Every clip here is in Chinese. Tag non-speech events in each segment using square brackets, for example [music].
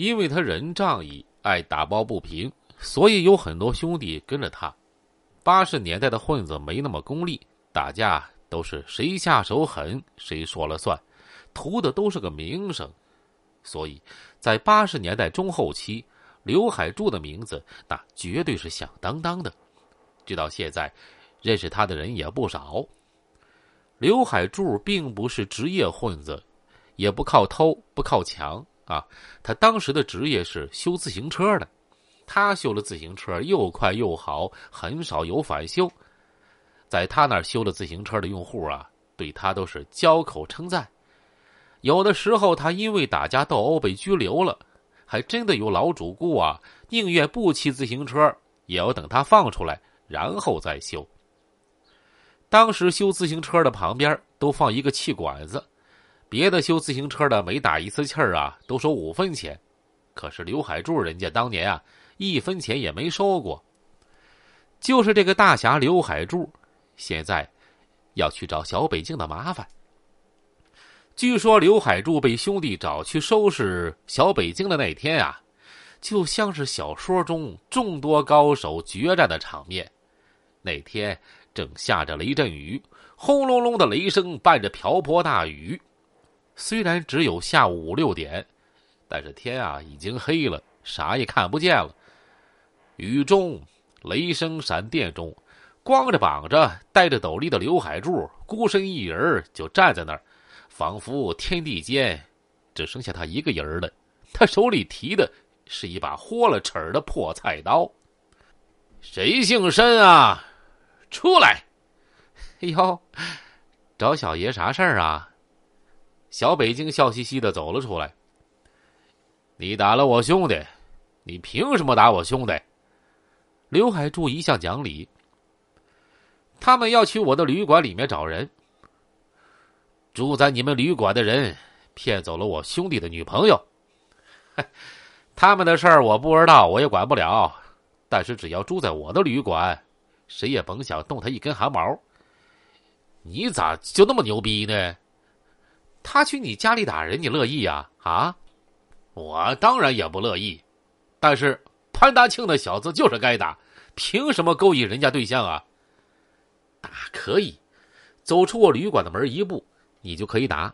因为他人仗义，爱打抱不平，所以有很多兄弟跟着他。八十年代的混子没那么功利，打架都是谁下手狠谁说了算，图的都是个名声。所以，在八十年代中后期，刘海柱的名字那绝对是响当当的。直到现在，认识他的人也不少。刘海柱并不是职业混子，也不靠偷，不靠抢啊。他当时的职业是修自行车的。他修的自行车又快又好，很少有返修。在他那儿修的自行车的用户啊，对他都是交口称赞。有的时候，他因为打架斗殴被拘留了，还真的有老主顾啊，宁愿不骑自行车，也要等他放出来，然后再修。当时修自行车的旁边都放一个气管子，别的修自行车的每打一次气儿啊，都收五分钱，可是刘海柱人家当年啊。一分钱也没收过。就是这个大侠刘海柱，现在要去找小北京的麻烦。据说刘海柱被兄弟找去收拾小北京的那天啊，就像是小说中众多高手决战的场面。那天正下着雷阵雨，轰隆隆的雷声伴着瓢泼大雨。虽然只有下午五六点，但是天啊已经黑了，啥也看不见了。雨中，雷声闪电中，光着膀子、戴着斗笠的刘海柱孤身一人就站在那儿，仿佛天地间只剩下他一个人了。他手里提的是一把豁了齿的破菜刀。谁姓申啊？出来！[laughs] 哎呦，找小爷啥事儿啊？小北京笑嘻嘻的走了出来。你打了我兄弟，你凭什么打我兄弟？刘海柱一向讲理，他们要去我的旅馆里面找人。住在你们旅馆的人骗走了我兄弟的女朋友，[laughs] 他们的事儿我不知道，我也管不了。但是只要住在我的旅馆，谁也甭想动他一根汗毛。你咋就那么牛逼呢？他去你家里打人，你乐意呀？啊？我当然也不乐意，但是。潘大庆那小子就是该打，凭什么勾引人家对象啊？打可以，走出我旅馆的门一步，你就可以打。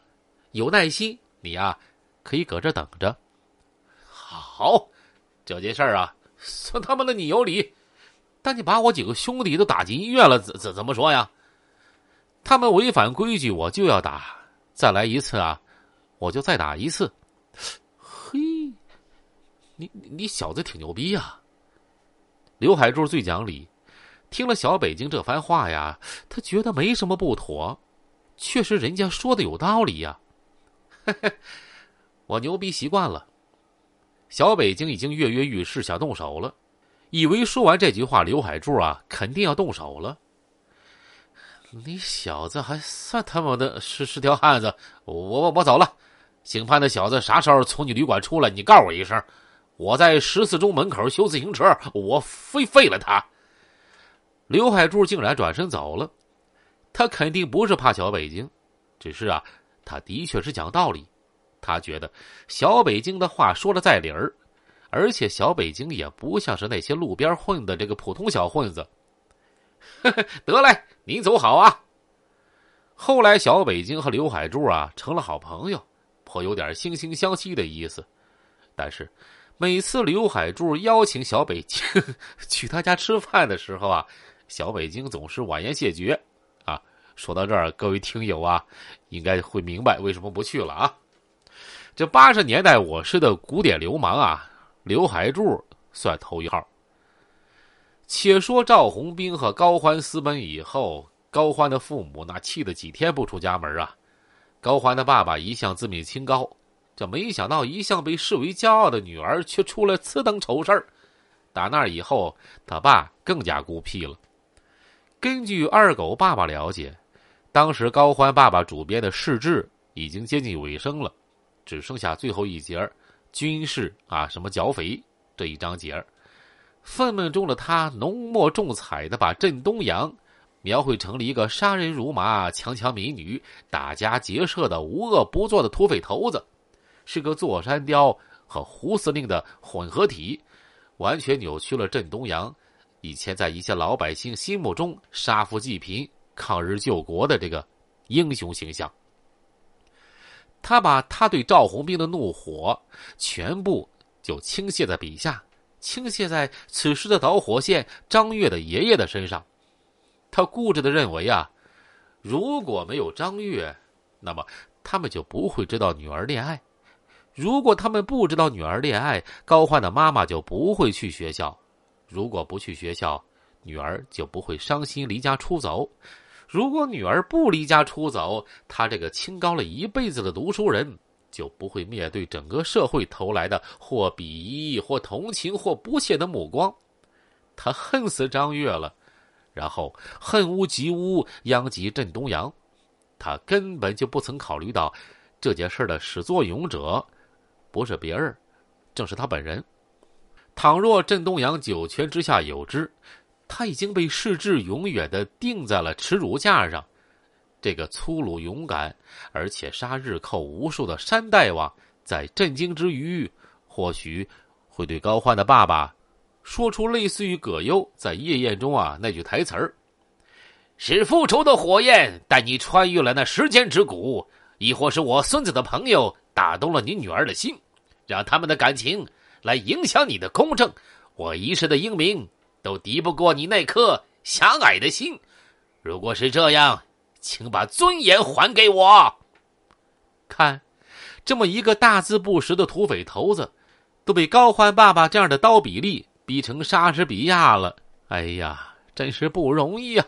有耐心，你呀可以搁这等着。好，这件事儿啊，算他妈的你有理。但你把我几个兄弟都打进医院了，怎怎怎么说呀？他们违反规矩，我就要打。再来一次啊，我就再打一次。嘿你你小子挺牛逼呀！刘海柱最讲理，听了小北京这番话呀，他觉得没什么不妥，确实人家说的有道理呀。[laughs] 我牛逼习惯了。小北京已经跃跃欲试，想动手了，以为说完这句话，刘海柱啊肯定要动手了。你小子还算他妈的是是条汉子！我我我走了。姓潘的小子啥时候从你旅馆出来？你告诉我一声。我在十四中门口修自行车，我非废了他。刘海柱竟然转身走了，他肯定不是怕小北京，只是啊，他的确是讲道理。他觉得小北京的话说的在理儿，而且小北京也不像是那些路边混的这个普通小混子。呵 [laughs] 呵得嘞，你走好啊。后来，小北京和刘海柱啊成了好朋友，颇有点惺惺相惜的意思，但是。每次刘海柱邀请小北京 [laughs] 去他家吃饭的时候啊，小北京总是婉言谢绝。啊，说到这儿，各位听友啊，应该会明白为什么不去了啊。这八十年代我市的古典流氓啊，刘海柱算头一号。且说赵红兵和高欢私奔以后，高欢的父母那气得几天不出家门啊。高欢的爸爸一向自命清高。这没想到，一向被视为骄傲的女儿，却出了此等丑事儿。打那以后，他爸更加孤僻了。根据二狗爸爸了解，当时高欢爸爸主编的《世志》已经接近尾声了，只剩下最后一节军事啊，什么剿匪这一章节愤懑中的他浓墨重彩的把镇东阳描绘成了一个杀人如麻、强抢民女、打家劫舍的无恶不作的土匪头子。是个坐山雕和胡司令的混合体，完全扭曲了郑东阳以前在一些老百姓心目中杀富济贫、抗日救国的这个英雄形象。他把他对赵红兵的怒火全部就倾泻在笔下，倾泻在此时的导火线张悦的爷爷的身上。他固执的认为啊，如果没有张悦，那么他们就不会知道女儿恋爱；如果他们不知道女儿恋爱，高欢的妈妈就不会去学校；如果不去学校，女儿就不会伤心离家出走。如果女儿不离家出走，他这个清高了一辈子的读书人就不会面对整个社会投来的或鄙夷、或同情、或不屑的目光。他恨死张悦了，然后恨屋及乌，殃及郑东阳。他根本就不曾考虑到这件事的始作俑者不是别人，正是他本人。倘若郑东阳九泉之下有知。他已经被世志永远的钉在了耻辱架上。这个粗鲁勇敢，而且杀日寇无数的山大王，在震惊之余，或许会对高欢的爸爸说出类似于葛优在夜宴中啊那句台词儿：“是复仇的火焰带你穿越了那时间之谷，亦或是我孙子的朋友打动了你女儿的心，让他们的感情来影响你的公正。我一世的英名。”都敌不过你那颗狭隘的心。如果是这样，请把尊严还给我。看，这么一个大字不识的土匪头子，都被高欢爸爸这样的刀比利逼成莎士比亚了。哎呀，真是不容易啊！